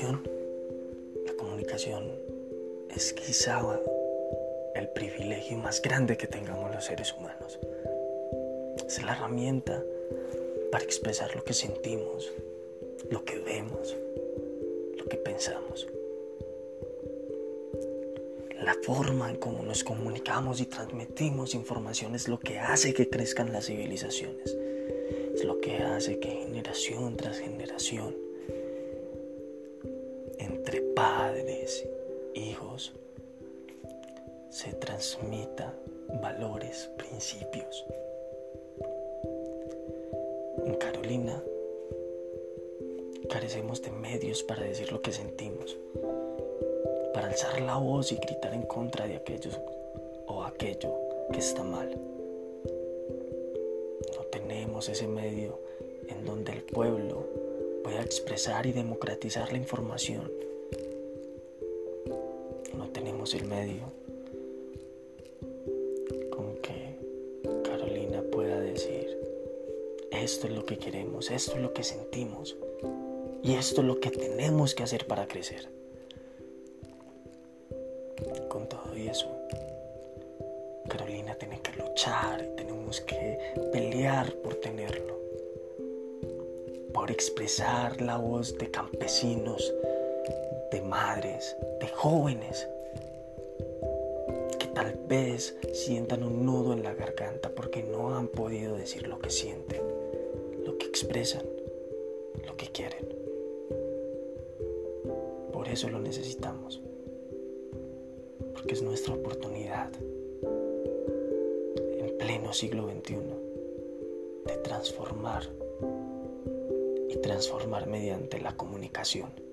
la comunicación es quizá el privilegio más grande que tengamos los seres humanos. Es la herramienta para expresar lo que sentimos, lo que vemos, lo que pensamos. La forma en cómo nos comunicamos y transmitimos información es lo que hace que crezcan las civilizaciones. Es lo que hace que generación tras generación, entre padres, hijos, se transmita valores, principios. En Carolina carecemos de medios para decir lo que sentimos para alzar la voz y gritar en contra de aquello o aquello que está mal. No tenemos ese medio en donde el pueblo pueda expresar y democratizar la información. No tenemos el medio con que Carolina pueda decir, esto es lo que queremos, esto es lo que sentimos y esto es lo que tenemos que hacer para crecer. Con todo y eso, Carolina tiene que luchar, tenemos que pelear por tenerlo, por expresar la voz de campesinos, de madres, de jóvenes que tal vez sientan un nudo en la garganta porque no han podido decir lo que sienten, lo que expresan, lo que quieren. Por eso lo necesitamos porque es nuestra oportunidad en pleno siglo XXI de transformar y transformar mediante la comunicación.